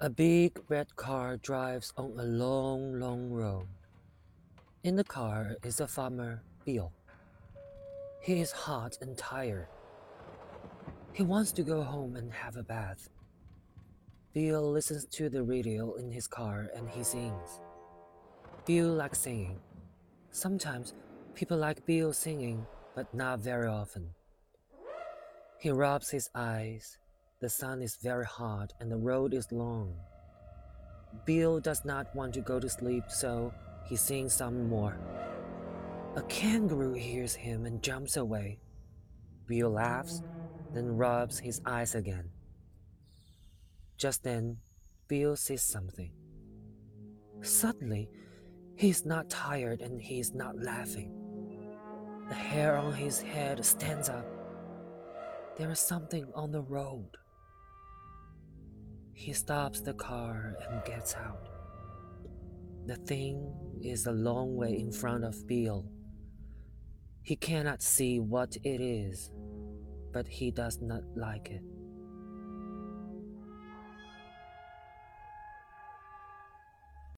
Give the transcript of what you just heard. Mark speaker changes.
Speaker 1: A big red car drives on a long, long road. In the car is a farmer, Bill. He is hot and tired. He wants to go home and have a bath. Bill listens to the radio in his car and he sings. Bill likes singing. Sometimes people like Bill singing, but not very often. He rubs his eyes the sun is very hot and the road is long. Bill does not want to go to sleep, so he sings some more. A kangaroo hears him and jumps away. Bill laughs, then rubs his eyes again. Just then, Bill sees something. Suddenly, he is not tired and he is not laughing. The hair on his head stands up. There is something on the road. He stops the car and gets out. The thing is a long way in front of Bill. He cannot see what it is, but he does not like it.